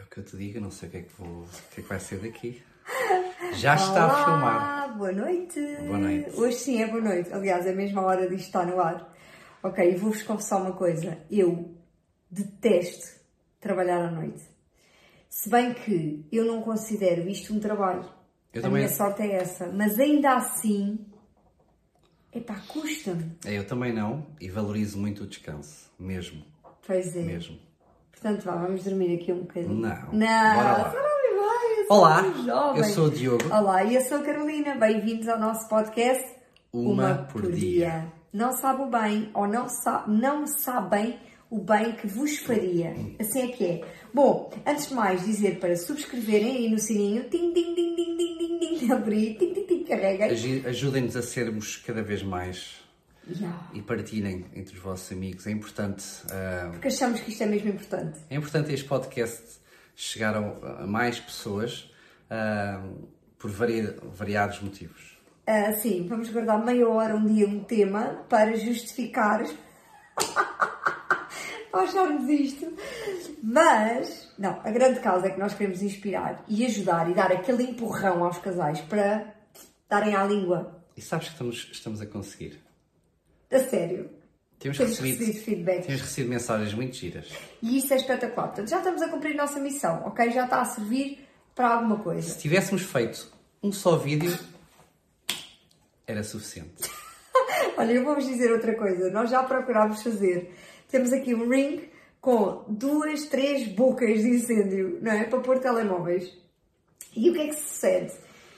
É o que eu te digo, não sei o que é que, vou, que, é que vai ser daqui. Já está a filmar. Olá, boa noite. Boa noite. Hoje sim é boa noite. Aliás, é mesmo a hora disto estar no ar. Ok, e vou-vos confessar uma coisa. Eu detesto trabalhar à noite. Se bem que eu não considero isto um trabalho. Eu a também- minha sorte é essa. Mas ainda assim, epá, custa-me. É, eu também não e valorizo muito o descanso. Mesmo. Pois é. Mesmo. Portanto, vá, vamos dormir aqui um bocadinho. Não. Não, Bora lá. eu Olá, eu sou o Diogo. Olá, e eu sou a Carolina. Bem-vindos ao nosso podcast Uma por dia. Não sabe o bem ou não, sa não sabem o bem que vos faria. Assim é que é. Bom, antes de mais dizer para subscreverem aí no sininho, tim, tim, tim, tim, tim, tim, tim, abrir, tim, tim, tim, carreguem. Ajudem-nos a sermos cada vez mais Yeah. e partilhem entre os vossos amigos. É importante, ah, Porque achamos que isto é mesmo importante. é importante este podcast chegar a, mais pessoas ah, por varia- variados motivos. Ah, sim, vamos guardar meia hora um dia um tema para justificar acharmos isto. Mas, não, a grande causa é que nós queremos inspirar e ajudar e dar aquele empurrão aos casais para darem à língua. E sabes que estamos, estamos a conseguir. A sério. Temos Temos recebido, recebido feedback. temos recebido mensagens muito giras. E isso é espetacular. Portanto, já estamos a cumprir a nossa missão, ok? Já está a servir para alguma coisa. Se tivéssemos feito um só vídeo, era suficiente. Olha, eu vou-vos dizer outra coisa. Nós já procurámos fazer. Temos aqui um ring com duas, três bocas de incêndio, não é? Para pôr telemóveis. E o que é que sucede?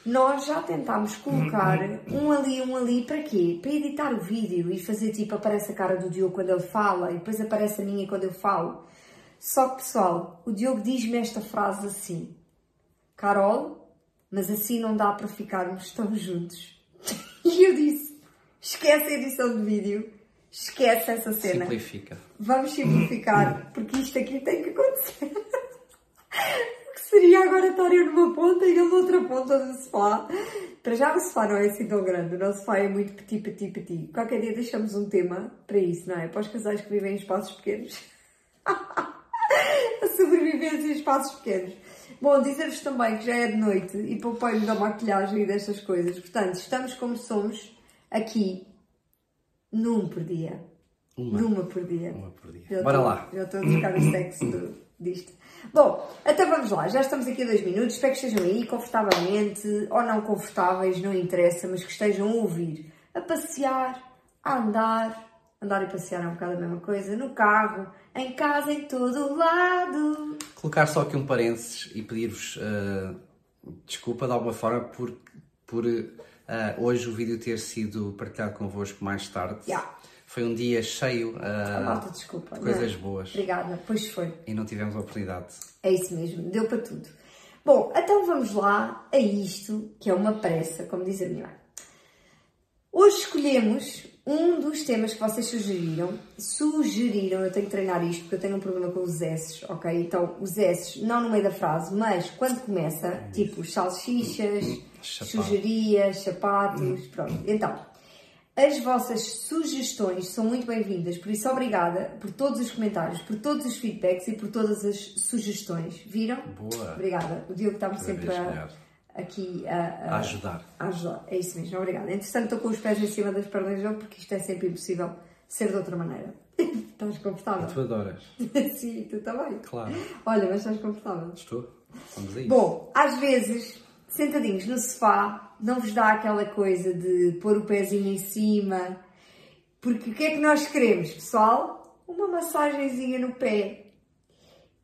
Nós já tentámos colocar um ali, um ali, para quê? Para editar o vídeo e fazer tipo, aparece a cara do Diogo quando ele fala e depois aparece a minha quando eu falo. Só que, pessoal, o Diogo diz-me esta frase assim: Carol, mas assim não dá para ficarmos tão juntos. E eu disse: esquece a edição de vídeo, esquece essa cena. Simplifica. Vamos simplificar, porque isto aqui tem que acontecer. Seria agora estar eu numa ponta e ele noutra ponta do sofá? Para já o sofá não é assim tão grande, o nosso sofá é muito petit, petit, petit. Qualquer dia deixamos um tema para isso, não é? Para os casais que vivem em espaços pequenos. a sobrevivência em espaços pequenos. Bom, dizer-vos também que já é de noite e poupei-me da maquilhagem e destas coisas. Portanto, estamos como somos aqui num por dia. Uma. Numa por dia. Uma por dia. Já Bora estou- lá. Já estou a buscar o sexo do- disto. Bom, então vamos lá. Já estamos aqui a dois minutos. Espero que estejam aí confortavelmente ou não confortáveis, não interessa, mas que estejam a ouvir. A passear, a andar. Andar e passear é um bocado a mesma coisa. No carro, em casa, em todo o lado. Colocar só aqui um parênteses e pedir-vos ah, desculpa de alguma forma por, por ah, hoje o vídeo ter sido partilhado convosco mais tarde. Yeah. Foi um dia cheio A malta, desculpa. de coisas não boas Obrigada, pois foi. e não tivemos a oportunidade. É isso mesmo, deu para tudo. Bom, então vamos lá a isto, que é uma pressa, como diz a minha mãe. Hoje escolhemos um dos temas que vocês sugeriram. Sugeriram, eu tenho que treinar isto porque eu tenho um problema com os S's, ok? Então, os S's, não no meio da frase, mas quando começa, tipo salsichas, Chapato. sujerias, sapatos, pronto. Então, as vossas sugestões são muito bem-vindas, por isso obrigada por todos os comentários, por todos os feedbacks e por todas as sugestões. Viram? Boa. Obrigada. O Diogo está-me sempre a, aqui a, A ajudar. a ajudar. É isso mesmo, obrigada. Entretanto, estou com os pés em cima das pernas dele porque isto é sempre impossível ser de outra maneira. estás confortável? Tu adoras. Sim, tu também. Claro. Olha, mas estás confortável. Estou. Vamos a isso. Bom, às vezes, sentadinhos no sofá, não vos dá aquela coisa de pôr o pezinho em cima. Porque o que é que nós queremos, pessoal? Uma massagenzinha no pé.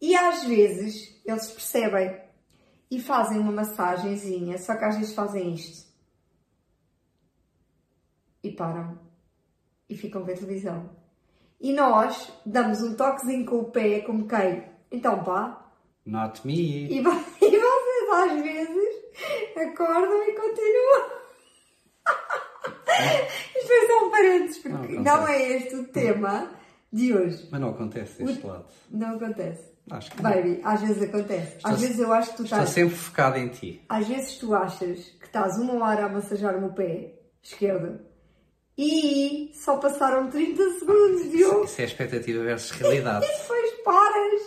E às vezes eles percebem e fazem uma massagenzinha, só que às vezes fazem isto. E param. E ficam a ver televisão. E nós damos um toquezinho com o pé, como quem? Então pá, Not me. e, e vocês às vezes acordam e continuam. Isto foi só um parênteses, porque Não não, é este o tema de hoje. Mas não acontece deste lado. Não acontece. Acho que não. Baby, às vezes acontece. Estou às vezes eu acho que tu Estou estás. sempre focado em ti. Às vezes tu achas que estás uma hora a massajar o meu pé esquerdo E só passaram 30 segundos, Diogo. Isso é expectativa versus realidade. E depois paras.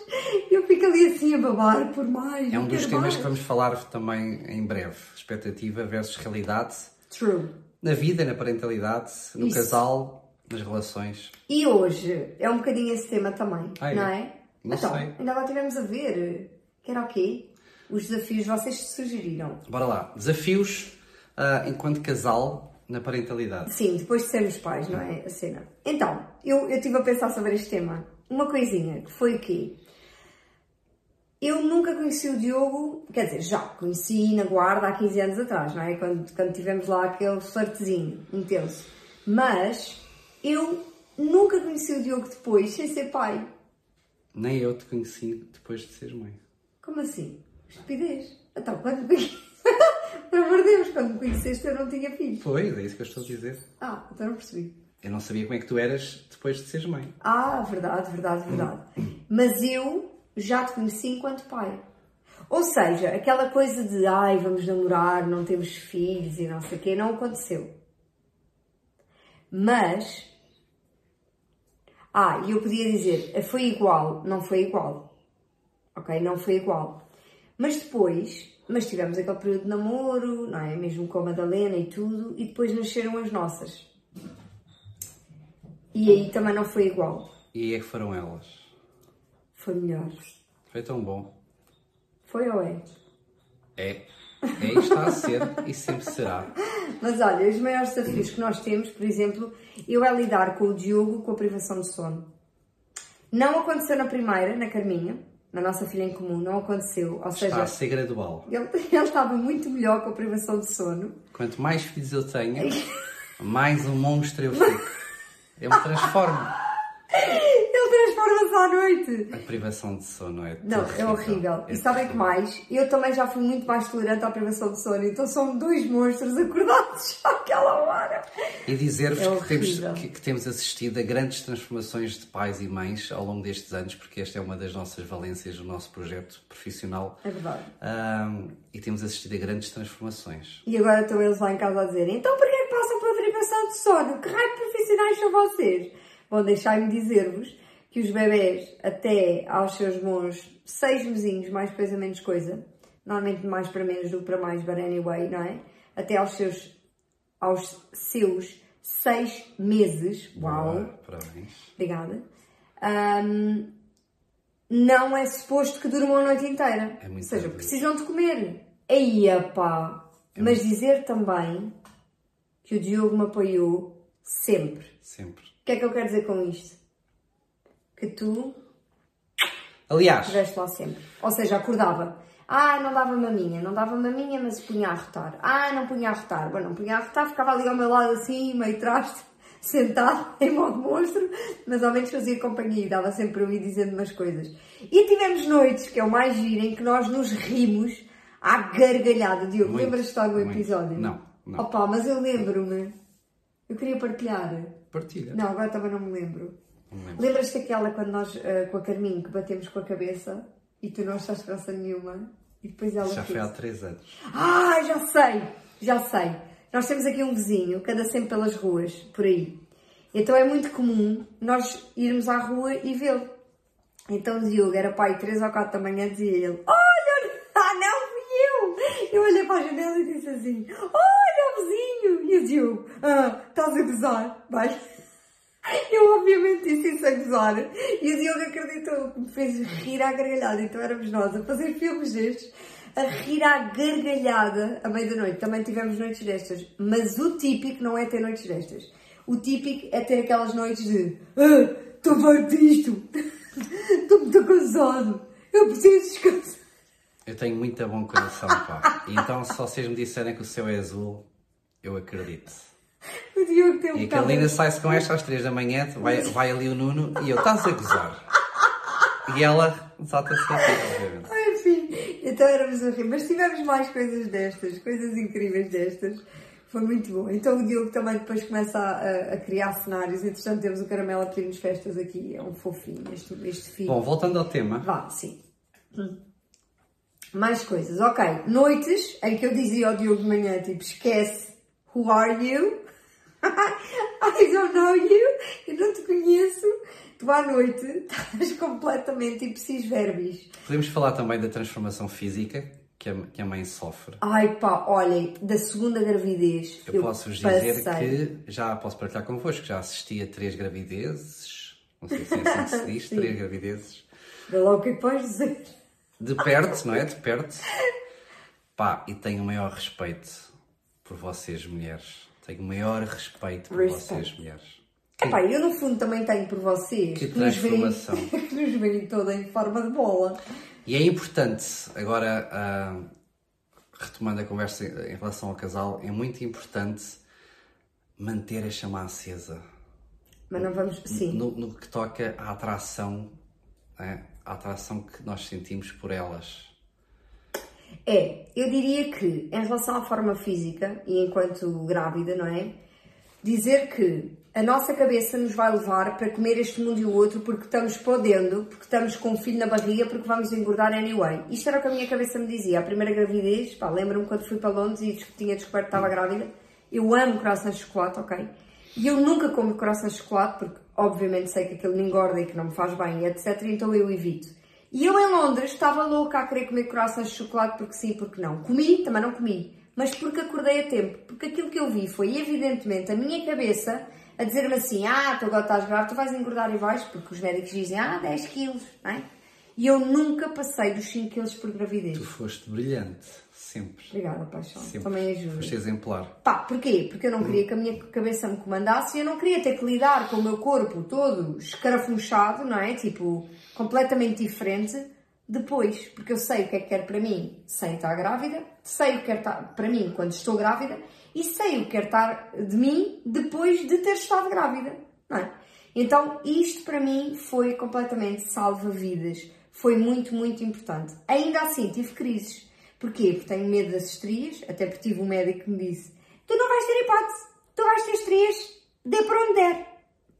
Eu fico ali assim a babar por mais. É um dos temas mais. que vamos falar também em breve. Expectativa versus realidade. True. Na vida, na parentalidade, no Isso. casal, nas relações. E hoje é um bocadinho esse tema também, Ah, é? não é? Não então, sei. ainda lá tivemos a ver. Que era o quê? Os desafios vocês sugeriram. Bora lá. Desafios ah, enquanto casal na parentalidade. Sim, depois de sermos pais, não é? A cena. Então, eu eu estive a pensar sobre este tema. Uma coisinha, que foi o quê? Eu nunca conheci o Diogo, quer dizer, já conheci na guarda há 15 anos atrás, não é? Quando, quando tivemos lá aquele flertezinho intenso. Mas eu nunca conheci o Diogo depois, sem ser pai. Nem eu te conheci depois de seres mãe. Como assim? Estupidez. Então, quando me Por amor de Deus, quando me conheceste eu não tinha filhos. Pois, é isso que eu estou a dizer. Ah, então não percebi. Eu não sabia como é que tu eras depois de seres mãe. Ah, verdade, verdade, verdade. Mas eu já te conheci enquanto pai. Ou seja, aquela coisa de ai, vamos namorar, não temos filhos e não sei o quê, não aconteceu. Mas. Ah, e eu podia dizer, foi igual, não foi igual. Ok? Não foi igual. Mas depois, mas tivemos aquele período de namoro, não é? Mesmo com a Madalena e tudo, e depois nasceram as nossas. E aí também não foi igual. E é que foram elas. Foi melhor. Foi tão bom. Foi ou é? É. É e está a ser e sempre será. Mas olha, os maiores desafios que nós temos, por exemplo, eu é lidar com o Diogo com a privação de sono. Não aconteceu na primeira, na Carminha, na nossa filha em comum, não aconteceu. Ou Está seja, a ser gradual. ele, ele estava muito melhor com a privação de sono. Quanto mais filhos eu tenho, mais um monstro eu fico. Eu me transformo. Ele transforma-se à noite. A privação de sono é Não, é terrível. horrível. É e sabem que terrível. mais? Eu também já fui muito mais tolerante à privação de sono, então são dois monstros acordados àquela hora. E dizer-vos É que, temos, que, que temos assistido a grandes transformações de pais e mães ao longo destes anos, porque esta é uma das nossas valências do nosso projeto profissional. É verdade. Ahm, e temos assistido a grandes transformações. E agora estão eles lá em casa a dizer então porquê é que passam pela privação de sono? Que raio de profissionais são vocês? Bom, deixai-me dizer-vos que os bebés até aos seus bons seis mesinhos, mais coisa menos coisa, normalmente mais para menos do que para mais, but anyway, não é? Até aos seus, aos seus seis meses, uau, Parabéns. obrigada, ahm, não é suposto que durmam a noite inteira. É muito Ou seja, precisam de comer. Aí, pá. É Mas dizer também que o Diogo me apoiou sempre. Sempre. O que é que eu quero dizer com isto? Que tu Aliás, estiveste lá sempre. Ou seja, acordava. Ah, não dava maminha, não dava maminha, mas punha a rotar. Ah, não punha a rotar. Bom, não punha a rotar, ficava ali ao meu lado assim, meio traste, sentado, em modo monstro, mas ao menos fazia companhia e dava sempre eu ir dizendo umas coisas. E tivemos noites, que é o mais giro, em que nós nos rimos à gargalhada. Diogo, lembras-te de algum episódio? Não, não. Opa, mas eu lembro-me. Eu queria partilhar. partilha. Não, agora também não me lembro. Lembro. Lembras-te daquela quando nós, eh, com a Carminho, que batemos com a cabeça e tu não achaste graça nenhuma? E depois ela Já fez. foi há três anos. Ah, já sei! Já sei. Nós temos aqui um vizinho que anda sempre pelas ruas, por aí. Então é muito comum nós irmos à rua e vê-lo. Então o Diogo era pai, 3 ou 4 da manhã, dizia ele: Olha, ah não, fui eu! Eu olhei para a janela e disse assim: Olha o vizinho! E o Diogo: Ah, estás a gozar? Vai. Eu obviamente disse isso a gozar e o Diogo acreditou, que me fez rir à gargalhada. Então éramos nós a fazer filmes destes, a rir à gargalhada à meia da noite. Também tivemos noites destas, mas o típico não é ter noites destas. O típico é ter aquelas noites de ah, estou farto disto, estou muito cansado, eu preciso descansar. Eu tenho muito bom coração, pá. Então, se vocês me disserem que o céu é azul, eu acredito. O Diogo tem um E a Carolina sai-se com esta às três da manhã, vai, vai ali o Nuno e eu, estás a gozar. E ela desata-se aqui, obviamente. Enfim, então éramos a rir. Mas tivemos mais coisas destas, coisas incríveis destas. Foi muito bom. Então o Diogo também depois começa a, a- criar cenários. Entretanto, temos o Caramelo a pedir-nos festas aqui. É um fofinho este, este filho. Bom, voltando ao tema, Vá, sim. Mais coisas. Ok. Noites em que eu dizia ao Diogo de manhã, tipo, esquece, who are you? I don't know you, eu não te conheço. Tu à noite estás completamente ipsis verbis. Podemos falar também da transformação física que a, que a mãe sofre. Ai pá, olhem, da segunda gravidez. Eu, posso-vos dizer que já posso partilhar convosco, já assisti a três gravidezes, não sei se é assim que se diz, três gravidezes. Vê lá o que é que podes dizer. De perto, não é? De perto. Pá, e tenho o maior respeito por vocês, mulheres. Tenho o maior respeito por vocês, mulheres. Epá, eu no fundo também tenho por vocês Que nos veem, que nos veem toda em forma de bola. E é importante, agora, ah, retomando a conversa em relação ao casal, é muito importante manter a chama acesa. Mas não vamos. Sim. No, no que toca à atração, né? à atração que nós sentimos por elas. É, eu diria que em relação à forma física e enquanto grávida, não é? Dizer que a nossa cabeça nos vai levar para comer este mundo e o outro porque estamos podendo, porque estamos com um filho na barriga, porque vamos engordar anyway. Isto era o que a minha cabeça me dizia. A primeira gravidez, pá, lembro-me quando fui para Londres e tinha descoberto que estava grávida. Eu amo coração de chocolate, ok? E eu nunca como coração de chocolate porque, obviamente, sei que aquilo me engorda e que não me faz bem, etc. Então eu evito. E eu em Londres estava louca a querer comer corações de chocolate porque sim, porque não. Comi, também não comi. Mas porque acordei a tempo. Porque aquilo que eu vi foi, evidentemente, a minha cabeça a dizer-me assim: Ah, tu agora estás grávida, tu vais engordar e vais, porque os médicos dizem: Ah, 10 quilos, não é? E eu nunca passei dos 5 quilos por gravidez. Tu foste brilhante, sempre. Obrigada, paixão. sempre. Também ajuda. Foste exemplar. Pá, porquê? Porque eu não queria que a minha cabeça me comandasse e eu não queria ter que lidar com o meu corpo todo escarafunchado, não é? Tipo, completamente diferente depois. Porque eu sei o que é que quero para mim sem estar grávida, sei o que quero estar para mim quando estou grávida e sei o que quero estar de mim depois de ter estado grávida, não é? Então, isto para mim foi completamente salva-vidas. Foi muito, muito importante. Ainda assim, tive crises. Porquê? Porque tenho medo das estrias, até porque tive um médico que me disse: Tu não vais ter hipótese, tu vais ter estrias, dê para onde der.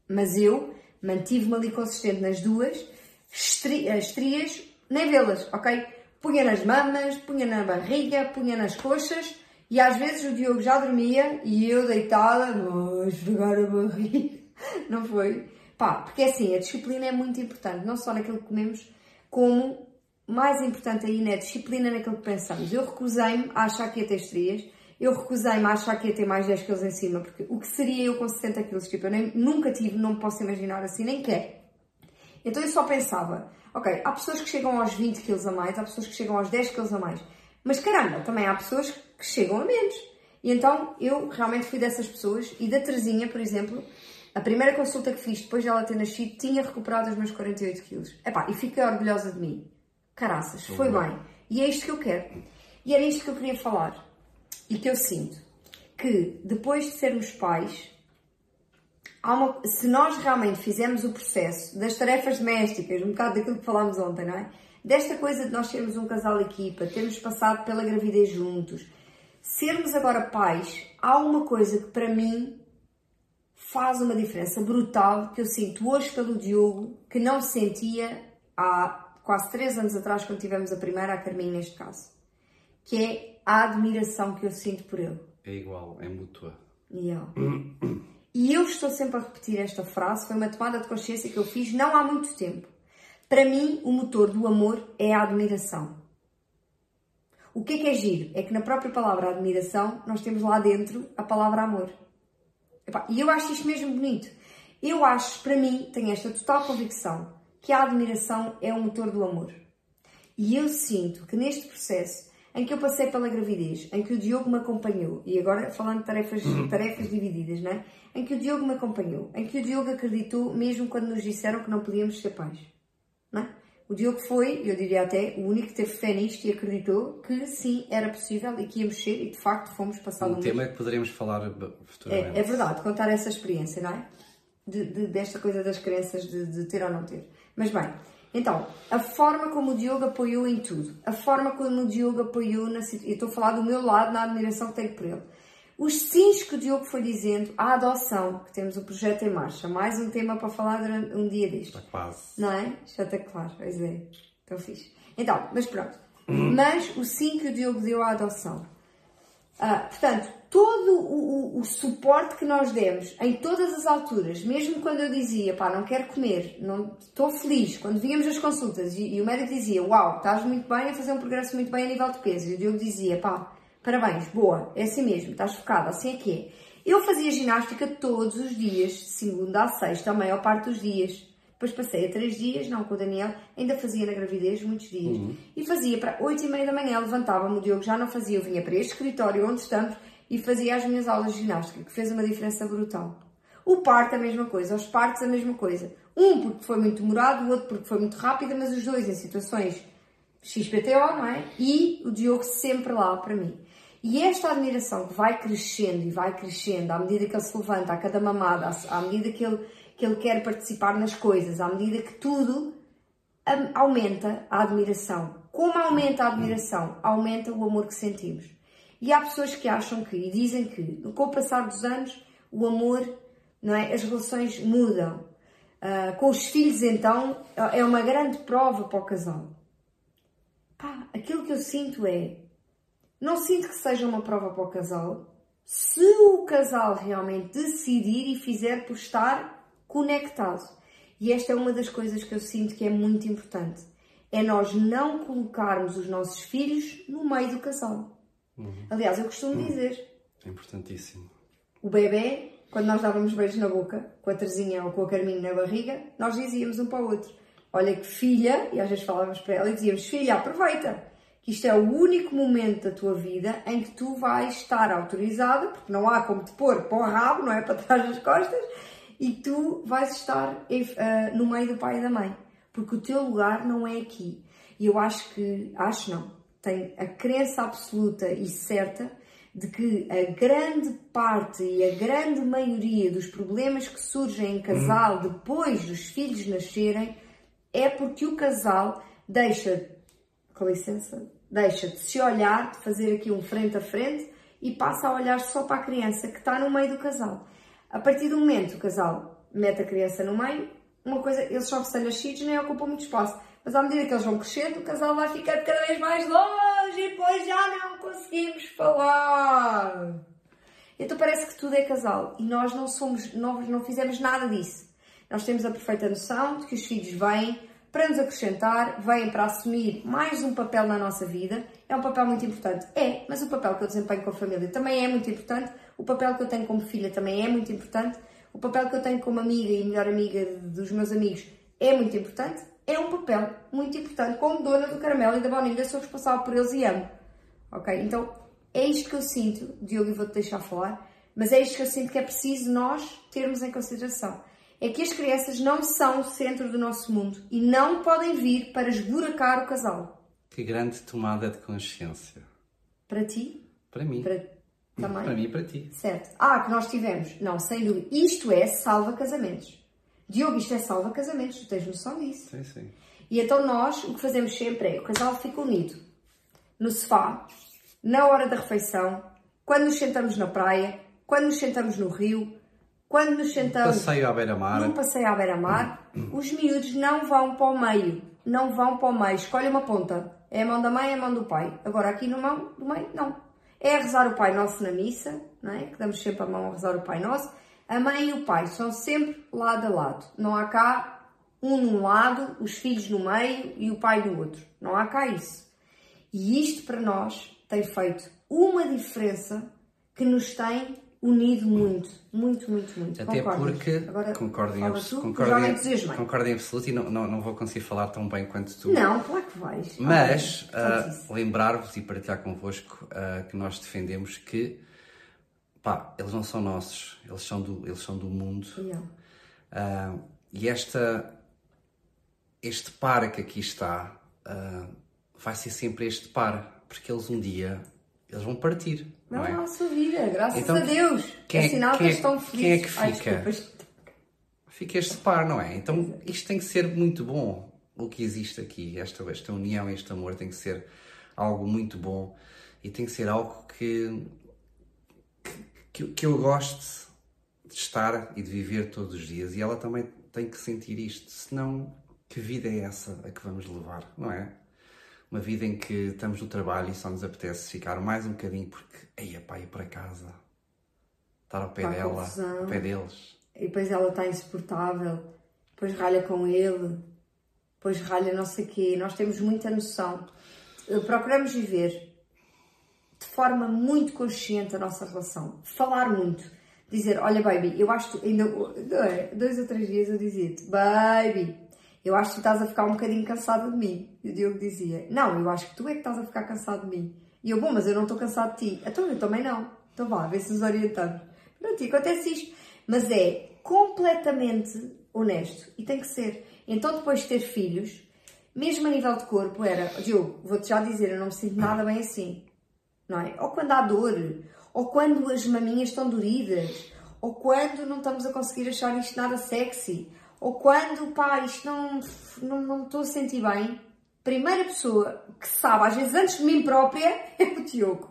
Mas eu mantive-me ali consistente nas duas, estri as estrias, nem vê-las, ok? Punha nas mamas, punha na barriga, punha nas coxas e às vezes o Diogo já dormia e eu deitada, a esfregar a barriga. Não foi? Pá, porque assim, a disciplina é muito importante, não só naquilo que comemos, como mais importante ainda é disciplina naquilo que pensamos. Eu recusei-me a achar que ia ter estrias, eu recusei-me a achar que ia ter mais 10 quilos em cima, porque o que seria eu com 60 quilos? Tipo, eu nem, nunca tive, não posso imaginar assim, nem quero. Então eu só pensava, ok, há pessoas que chegam aos 20 quilos a mais, há pessoas que chegam aos 10 quilos a mais, mas caramba, também há pessoas que chegam a menos. E então eu realmente fui dessas pessoas e da Terezinha, por exemplo, a primeira consulta que fiz depois de ela ter nascido tinha recuperado os meus 48 quilos. Epá, e fiquei orgulhosa de mim. Caraças, foi bem. E é isto que eu quero. E era isto que eu queria falar. E que eu sinto. Que depois de sermos pais, uma- se nós realmente fizermos o processo das tarefas domésticas, um bocado daquilo que falámos ontem, não é? Desta coisa de nós sermos um casal equipa, termos passado pela gravidez juntos, sermos agora pais, há uma coisa que para mim faz uma diferença brutal que eu sinto hoje pelo Diogo, que não sentia há quase três anos atrás, quando tivemos a primeira, a Carminho neste caso, que é a admiração que eu sinto por ele. É igual, é mútua. Yeah. E eu estou sempre a repetir esta frase, foi uma tomada de consciência que eu fiz não há muito tempo. Para mim, o motor do amor é a admiração. O que é que é giro? É que na própria palavra admiração, nós temos lá dentro a palavra amor. E eu acho isto mesmo bonito. Eu acho, para mim, tenho esta total convicção que a admiração é o motor do amor. E eu sinto que neste processo em que eu passei pela gravidez, em que o Diogo me acompanhou, e agora falando de tarefas, tarefas divididas, não é? Em que o Diogo me acompanhou, em que o Diogo acreditou mesmo quando nos disseram que não podíamos ser pais, não é? O Diogo foi, eu diria até, o único que teve fé nisto e acreditou que sim, era possível e que íamos ser, e de facto fomos passar Um tema que poderemos falar b- futuramente. é, é verdade, contar essa experiência, não é? De, de- desta coisa das crenças de, de ter ou não ter. Mas bem, então, a forma como o Diogo apoiou em tudo, a forma como o Diogo apoiou na eu estou a falar do meu lado, na admiração que tenho por ele. Os sims que o Diogo foi dizendo, a adoção, que temos o projeto em marcha, mais um tema para falar durante um dia deste. Está quase. Não é? Já está claro, pois é. Então fixe. Então, mas pronto. Mas o sim que o Diogo deu à adoção. Ah, portanto, todo o, o, o, suporte que nós demos em todas as alturas, mesmo quando eu dizia, pá, não quero comer, não estou feliz, quando víamos as consultas e, e, o médico dizia, uau, estás muito bem a fazer um progresso muito bem a nível de peso, e o Diogo dizia, pá, parabéns, boa, é assim mesmo, estás focada, assim é que é. Eu fazia ginástica todos os dias, segunda a sexta, a maior parte dos dias. Depois passei a três dias, não com o Daniel, ainda fazia na gravidez muitos dias. Uhum. E fazia para oito e meia da manhã, levantava-me, o Diogo já não fazia, eu vinha para este escritório onde estamos e fazia as minhas aulas de ginástica, que fez uma diferença brutal. O parto a mesma coisa, os partos a mesma coisa. Um porque foi muito demorado, o outro porque foi muito rápido, mas os dois em situações XPTO, não é? E o Diogo sempre lá para mim. E esta admiração que vai crescendo e vai crescendo à medida que ele se levanta, a cada mamada, à medida que ele que ele quer participar nas coisas, à medida que tudo aumenta a admiração. Como aumenta a admiração? Aumenta o amor que sentimos. E há pessoas que acham que, e dizem que, com o passar dos anos, o amor, não é? as relações mudam. Uh, com os filhos, então, é uma grande prova para o casal. Pá, aquilo que eu sinto é. Não sinto que seja uma prova para o casal se o casal realmente decidir e fizer por estar conectado. E esta é uma das coisas que eu sinto que é muito importante. É nós não colocarmos os nossos filhos no meio do casal. Uhum. Aliás, eu costumo uhum. dizer. É importantíssimo. O bebê, quando nós dávamos beijos na boca, com a Terezinha ou com a Carminho na barriga, nós dizíamos um para o outro: Olha que filha, e às vezes falávamos para ela e dizíamos: Filha, aproveita, que isto é o único momento da tua vida em que tu vais estar autorizada, porque não há como te pôr para o rabo, não é? Para trás das costas, e tu vais estar uh, no meio do pai e da mãe, porque o teu lugar não é aqui. E eu acho que, acho não, tenho a crença absoluta e certa de que a grande parte e a grande maioria dos problemas que surgem em casal depois dos filhos nascerem é porque o casal deixa, com licença, deixa de se olhar, de fazer aqui um frente a frente e passa a olhar só para a criança que está no meio do casal. A partir do momento que o casal mete a criança no meio, uma coisa, eles são recém-nascidos, nem ocupam muito espaço. Mas à medida que eles vão crescendo, o casal vai ficar cada vez mais longe e depois já não conseguimos falar. Então parece que tudo é casal e nós não somos, nós não fizemos nada disso. Nós temos a perfeita noção de que os filhos vêm para nos acrescentar, vêm para assumir mais um papel na nossa vida. É um papel muito importante. É, mas o papel que eu desempenho com a família também é muito importante o papel que eu tenho como filha também é muito importante, o papel que eu tenho como amiga e melhor amiga dos meus amigos é muito importante, é um papel muito importante. Como dona do caramelo e da baunilha, sou responsável por eles e amo. Ok? Então, é isto que eu sinto, Diogo, e vou-te deixar falar, mas é isto que eu sinto que é preciso nós termos em consideração. É que as crianças não são o centro do nosso mundo e não podem vir para esburacar o casal. Que grande tomada de consciência. Para ti? Para mim. Para também? Para mim e para ti. Certo. Ah, que nós tivemos. Não, sem dúvida. Isto é salva casamentos. Diogo, isto é salva casamentos. Tu tens noção disso? Sim, sim. E então nós, o que fazemos sempre é, o casal fica unido. No sofá, na hora da refeição, quando nos sentamos na praia, quando nos sentamos no rio, quando nos sentamos... Passeio à beira-mar. Num passeio à beira-mar, os miúdos não vão para o meio. Não vão para o meio. Escolhe uma ponta. É a mão da mãe, é a mão do pai. Agora aqui no mão do meio, não é rezar o Pai Nosso na missa, não é? que damos sempre a mão a rezar o Pai Nosso. A mãe e o pai são sempre lado a lado. Não há cá um num lado, os filhos no meio e o pai no outro. Não há cá isso. E isto para nós tem feito uma diferença que nos tem unido muito, muito, muito, muito. Até Concordas? porque Agora, concordo, em, abs tu, concordo, em, concordo em absoluto e não, não, não vou conseguir falar tão bem quanto tu. Não, claro que vais. Mas uh, lembrar-vos e partilhar convosco uh, que nós defendemos que pá, eles não são nossos, eles são do, eles são do mundo. Uh, e esta, este par que aqui está vai ser sempre este par, porque eles um dia eles vão partir. Não, não é? a sua vida, graças então, a Deus. Quem é, é sinal que é, estão felizes. Quem é que fica? Ai, fica este par, não é? Então isto tem que ser muito bom. O que existe aqui, esta, esta união, este amor, tem que ser algo muito bom e tem que ser algo que, que, que eu goste de estar e de viver todos os dias. E ela também tem que sentir isto, senão que vida é essa a que vamos levar, não é? Uma vida em que estamos no trabalho e só nos apetece ficar mais um bocadinho porque, aí pá, ir para casa, estar ao pé dela, confusão. ao pé deles. E depois ela está insuportável, depois ralha com ele, depois ralha não sei o quê. Nós temos muita noção. Eh, Procuramos viver de forma muito consciente a nossa relação. Falar muito. Dizer, olha baby, eu acho que ainda é? dois ou três dias eu dizia-te, baby, eu acho que tu estás a ficar um bocadinho cansada de mim. E o Diogo dizia, não, eu acho que tu é que estás a ficar cansado de mim. E eu, bom, mas eu não estou cansado de ti. Então eu também não. Então vá, vê se nos orientamos. Pronto, e acontece isto. Mas é completamente honesto. E tem que ser. Então depois de ter filhos, mesmo a nível de corpo, era, Diogo, vou-te já dizer, eu não me sinto nada bem assim. Não é? Ou quando há dor, ou quando as maminhas estão doridas, ou quando não estamos a conseguir achar isto nada sexy, ou quando, pá, isto não, não, não estou a sentir bem. Primeira pessoa que sabe, às vezes antes de mim própria, é o Diogo.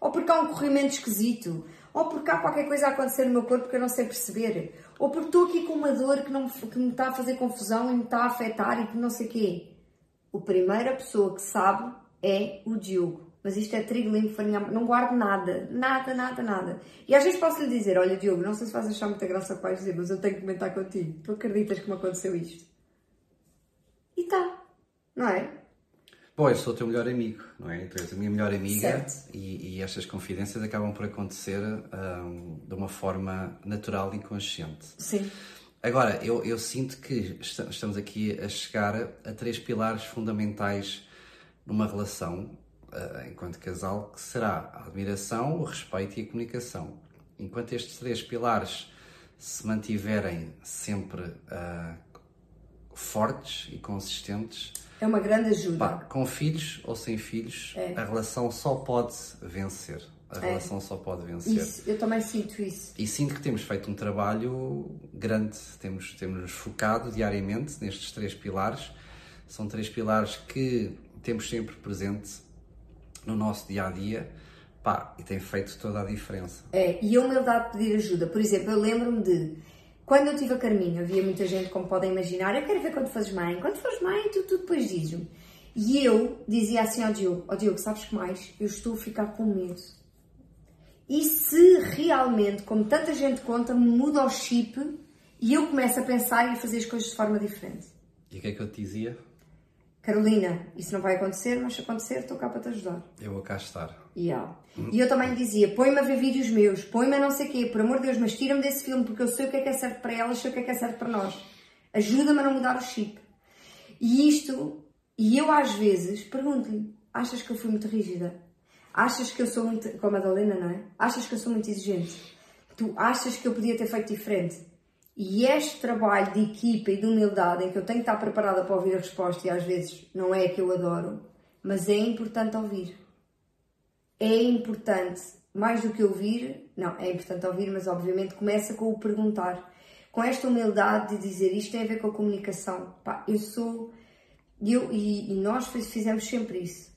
Ou porque há um corrimento esquisito, ou porque há qualquer coisa a acontecer no meu corpo que eu não sei perceber, ou porque estou aqui com uma dor que, não, que me está a fazer confusão e me está a afetar e que não sei o quê. A primeira pessoa que sabe é o Diogo. Mas isto é trigo limpo, farinha, não guardo nada, nada, nada, nada. E às vezes posso lhe dizer, olha Diogo, não sei se vais achar muita graça o que vais dizer, mas eu tenho que comentar contigo. Tu acreditas que me aconteceu isto? E tá, não é? Bom, eu sou o teu melhor amigo, não é? Tu és a minha melhor amiga Certo. e, e estas confidências acabam por acontecer hum, de uma forma natural e inconsciente. Sim. Agora, eu, eu sinto que esta- estamos aqui a chegar a três pilares fundamentais numa relação, enquanto casal, que será a admiração, o respeito e a comunicação. Enquanto estes três pilares se mantiverem sempre ah, fortes e consistentes, É uma grande ajuda. pá, com filhos ou sem filhos, É. a relação só pode vencer. A relação só pode vencer. Isso, eu também sinto isso. E sinto que temos feito um trabalho grande, temos, temos focado diariamente nestes três pilares. São três pilares que temos sempre presente no nosso dia a dia pá, e tem feito toda a diferença. É, e a humildade de pedir ajuda. Por exemplo, eu lembro-me de quando eu tive a Carminho, havia muita gente, como podem imaginar, eu quero ver quando fazes mãe, quando fores mãe, tu, tu depois dizes-me. E eu dizia assim ao Diogo: Ó Diogo, sabes que mais? Eu estou a ficar com medo. E se realmente, como tanta gente conta, me muda o chip e eu começo a pensar e a fazer as coisas de forma diferente? E o que é que eu te dizia? Carolina, isso não vai acontecer, mas se acontecer, estou cá para te ajudar. Eu vou cá estar. Yeah. E eu também lhe dizia, põe-me a ver vídeos meus, põe-me a não sei o quê, por amor de Deus, mas tira-me desse filme porque eu sei o que é que é certo para elas, sei o que é que é certo para nós. Ajuda-me a não mudar o chip. E isto, e eu às vezes pergunto-lhe, achas que eu fui muito rígida? Achas que eu sou muito, como a Madalena, não é? Achas que eu sou muito exigente? Tu achas que eu podia ter feito diferente? E este trabalho de equipa e de humildade, em que eu tenho que estar preparada para ouvir a resposta, e às vezes não é a que eu adoro, mas é importante ouvir é importante, mais do que ouvir, não, é importante ouvir, mas obviamente começa com o perguntar. Com esta humildade de dizer isto tem a ver com a comunicação. Pá, eu sou. Eu, e, e nós fiz- fizemos sempre isso.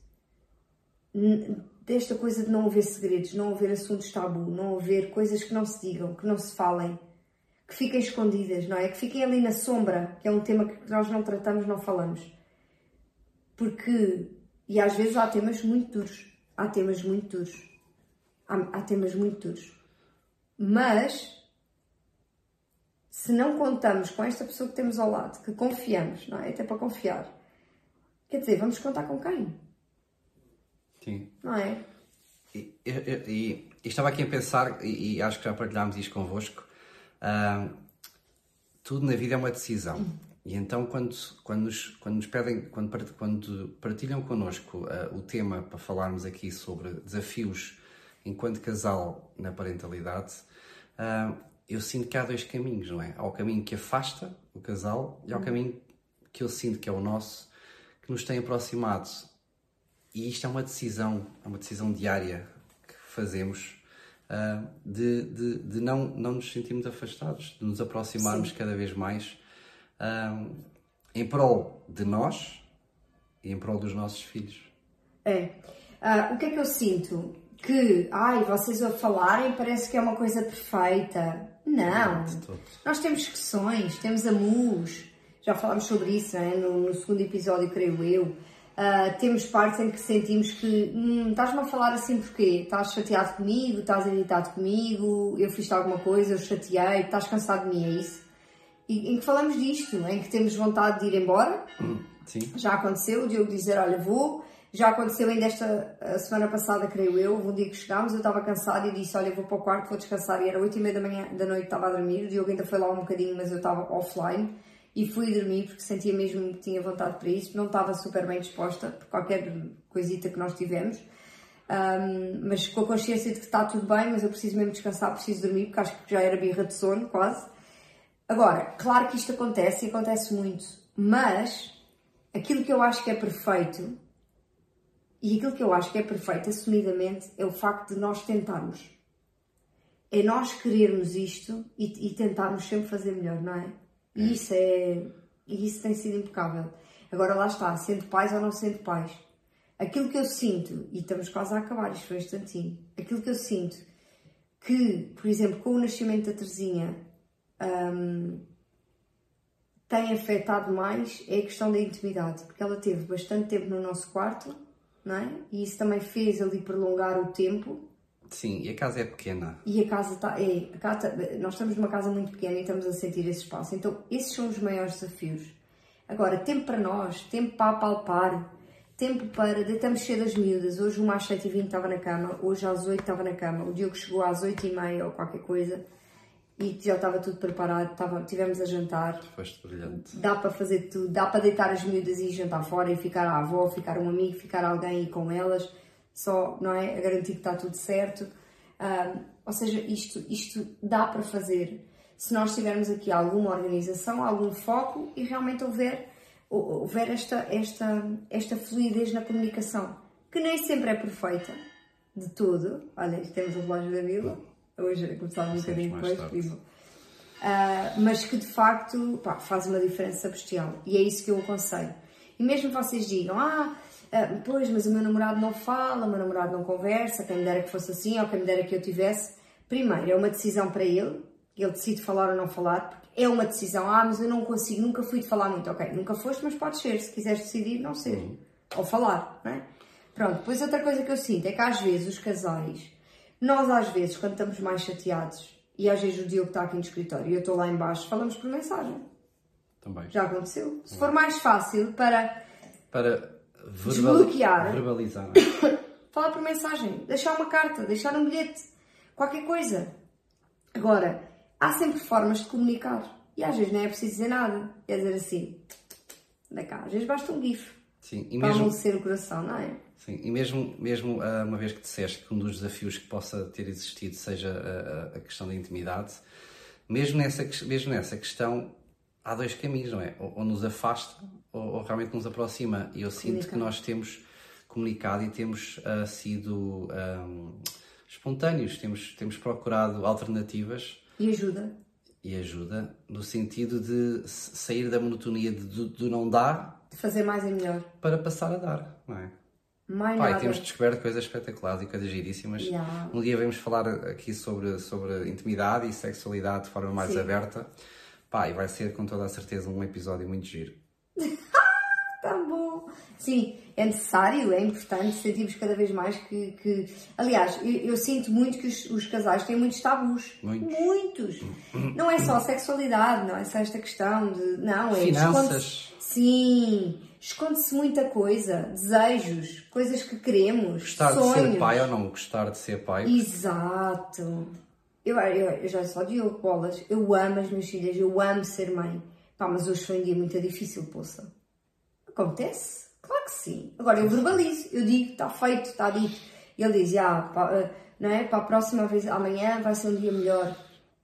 Desta coisa de não haver segredos, não haver assuntos tabu, não haver coisas que não se digam, que não se falem, que fiquem escondidas, não é? Que fiquem ali na sombra, que é um tema que nós não tratamos, não falamos. Porque, e às vezes há temas muito duros, há temas muito duros, há, há temas muito duros, mas se não contamos com esta pessoa que temos ao lado, que confiamos, não é? Até para confiar, quer dizer, vamos contar com quem? Sim. Não é? E, estava aqui a pensar, e, e acho que já partilhámos isto convosco, tudo na vida é uma decisão. E então, quando, quando, nos, quando nos pedem, quando, quando partilham connosco ah, o tema para falarmos aqui sobre desafios enquanto casal na parentalidade, ah, eu sinto que há dois caminhos, não é? Há o caminho que afasta o casal e há o caminho que eu sinto que é o nosso, que nos tem aproximado e isto é uma decisão, é uma decisão diária que fazemos de, de, de não, não nos sentirmos afastados, de nos aproximarmos cada vez mais ah, em prol de nós e em prol dos nossos filhos. É. Ah, o que é que eu sinto? Que, ai, vocês a falarem parece que é uma coisa perfeita. Não. Nós temos questões, temos amus. Já falámos sobre isso é? no, no segundo episódio, creio eu. Uh, temos partes em que sentimos que hum, estás-me a falar assim porquê? Estás chateado comigo? Estás irritado comigo? Eu fiz alguma coisa? Eu chateei? Estás cansado de mim? É isso? E, em que falamos disto, em que temos vontade de ir embora. Sim. Já aconteceu, o Diogo dizer: Olha, vou. Já aconteceu ainda esta semana passada, creio eu, um dia que chegámos, eu estava cansada e disse: Olha, vou para o quarto, vou descansar. E era 8 e meia da manhã da noite, estava a dormir. O Diogo ainda foi lá um bocadinho, mas eu estava offline e fui dormir porque sentia mesmo que tinha vontade para isso. Não estava super bem disposta por qualquer coisita que nós tivemos. Um, mas com a consciência de que está tudo bem, mas eu preciso mesmo descansar, preciso dormir, porque acho que já era birra de sono, quase. Agora, claro que isto acontece e acontece muito, mas aquilo que eu acho que é perfeito, e aquilo que eu acho que é perfeito, assumidamente, é o facto de nós tentarmos. É nós querermos isto e, e tentarmos sempre fazer melhor, não é? E isso é. E isso tem sido impecável. Agora lá está, sendo pais ou não sendo pais. Aquilo que eu sinto, e estamos quase a acabar, isto foi um instantinho, aquilo que eu sinto que, por exemplo, com o nascimento da Terezinha um, tem afetado mais é a questão da intimidade, porque ela teve bastante tempo no nosso quarto, não é? E isso também fez ali prolongar o tempo Sim, e a casa é pequena. E a casa está. É, a casa, nós estamos numa casa muito pequena e estamos a sentir esse espaço. Então, esses são os maiores desafios. Agora, tempo para nós, tempo para apalpar, tempo para. Deitamos cedo as miúdas. Hoje, uma às 7h20 estava na cama, hoje às 8 estava na cama. O Diogo chegou às 8h30 ou qualquer coisa e já estava tudo preparado. Estava, tivemos a jantar. Foste brilhante. Dá para fazer tudo, dá para deitar as miúdas e ir jantar fora e ficar a avó, ficar um amigo, ficar alguém e com elas só não é, a garantir que está tudo certo. Um, ou seja, isto, isto dá para fazer se nós tivermos aqui alguma organização, algum foco e realmente houver, houver esta, esta, esta fluidez na comunicação, que nem sempre é perfeita, de todo. Olha, temos o relógio da Vila, hoje começámos um bocadinho depois, uh, mas que de facto pá, faz uma diferença bestial e é isso que eu aconselho. E mesmo vocês digam, ah, ah, pois, mas o meu namorado não fala, o meu namorado não conversa, quem me dera que fosse assim, ou quem me dera que eu tivesse. Primeiro, é uma decisão para ele, ele decide falar ou não falar, porque é uma decisão. Ah, mas eu não consigo, nunca fui de falar muito. Ok, nunca foste, mas pode ser, se quiseres decidir, não ser. Uhum. Ou falar, não é? Pronto, depois outra coisa que eu sinto é que às vezes os casais, nós às vezes, quando estamos mais chateados, e às vezes o Diogo está aqui no escritório e eu estou lá embaixo, falamos por mensagem. Também. Já aconteceu. Se for mais fácil para... Para verbal... desbloquear. Verbalizar. Falar por mensagem, deixar uma carta, deixar um bilhete, qualquer coisa. Agora, há sempre formas de comunicar. E às vezes não é preciso dizer nada. É dizer assim, da cá. Às vezes basta um gif. Sim, e para mesmo... amolecer o coração, não é? Sim, e mesmo, mesmo ah, uma vez que disseste que um dos desafios que possa ter existido seja a, a questão da intimidade, mesmo nessa, mesmo nessa questão há dois caminhos, não é? Ou, ou nos afasta ou, ou, realmente nos aproxima. E eu sinto que nós temos comunicado e temos uh, sido um, espontâneos, temos, temos procurado alternativas. E ajuda. E ajuda, no sentido de sair da monotonia do, do não dar. De fazer mais e melhor. Para passar a dar, não é? Mais Pai, nada. temos descoberto coisas espetaculares e coisas giríssimas. Yeah. Um dia vamos falar aqui sobre, sobre intimidade e sexualidade de forma mais Sim. aberta. E vai ser com toda a certeza um episódio muito giro. Tá bom! Sim, é necessário, é importante, sentimos cada vez mais que. que... Aliás, eu, eu, sinto muito que os, os, casais têm muitos tabus. Muitos. Muitos. Não é só sexualidade, não é só esta questão de. Não, é. Finanças. Sim, esconde-se muita coisa, desejos, coisas que queremos. Gostar sonhos. de ser pai ou não gostar de ser pai. Exato. Eu, eu, eu já só digo bolas, eu amo as minhas filhas, eu amo ser mãe. Pá, mas hoje foi um dia muito difícil, poça. Acontece? Claro que sim. Agora eu verbalizo, eu digo, está feito, está dito. E ele diz, ah, pá, não é? Para a próxima vez, amanhã vai ser um dia melhor.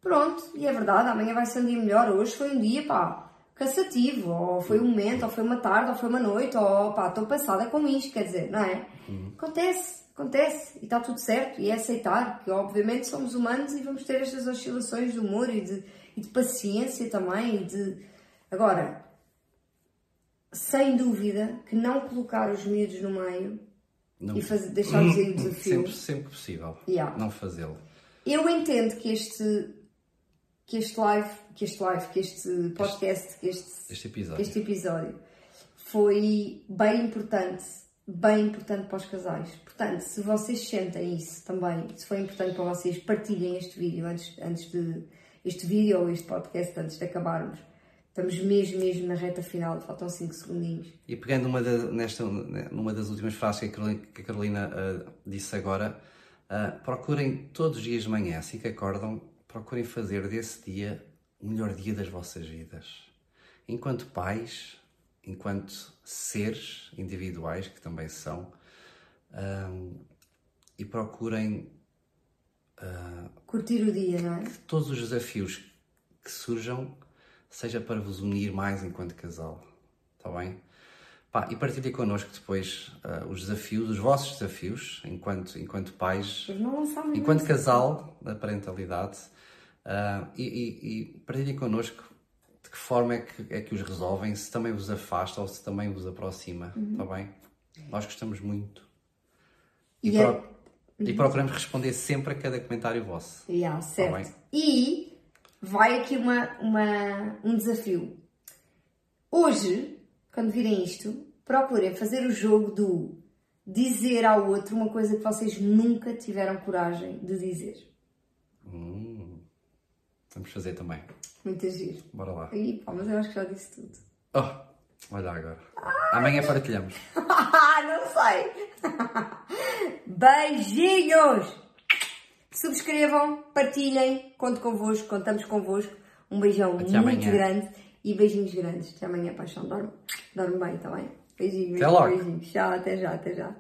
Pronto, e é verdade, amanhã vai ser um dia melhor. Hoje foi um dia, pá, cansativo, ou foi um momento, ou foi uma tarde, ou foi uma noite, ou pá, estou passada com isto, quer dizer, não é? Uhum. Acontece. Acontece e está tudo certo e é aceitar que obviamente somos humanos e vamos ter estas oscilações de humor e de, e de paciência também. de... Agora, sem dúvida que não colocar os miúdos no meio não. e deixar-los aí o desafio. Sempre, sempre possível. Yeah. Não fazê-lo. Eu entendo que este que este live, que este live, que este podcast, que este, este episódio, este episódio foi bem importante, bem importante para os casais. Portanto, se vocês sentem isso também, se foi importante para vocês, partilhem este vídeo antes, antes de este vídeo ou este podcast antes de acabarmos. Estamos mesmo, mesmo na reta final, faltam 5 segundinhos. E pegando uma da, nesta, numa das últimas frases que a Carolina, uh, disse agora, uh, procurem todos os dias de manhã, assim que acordam, procurem fazer desse dia o melhor dia das vossas vidas. Enquanto pais, enquanto seres individuais, que também são, um, e procurem uh, curtir o dia, não é? Todos os desafios que surjam, seja para vos unir mais enquanto casal, está bem? Pá, e partilhem connosco depois uh, os desafios, os vossos desafios, enquanto, enquanto pais, enquanto casal da parentalidade, uh, e, e, e partilhem connosco de que forma é que, é que os resolvem, se também vos afasta ou se também vos aproxima, está uhum. Tá bem? Nós gostamos muito. E, e, é... pro... e, procuramos responder sempre a cada comentário vosso. Yeah, tá certo. Tá e vai aqui uma, uma, um desafio. Hoje, quando virem isto, procurem fazer o jogo do dizer ao outro uma coisa que vocês nunca tiveram coragem de dizer. Hum, vamos fazer também. Muito giro. Bora lá. Pá, mas eu acho que já disse tudo. Oh, olha agora. Amanhã partilhamos. não sei. Beijinhos! Subscrevam, partilhem, conto convosco, contamos convosco. Um beijão Até muito amanhã. grande e beijinhos grandes. Até amanhã, paixão. Dorme, dorme bem, está bem? Beijinhos, beijinhos. Tchau, até já, até já.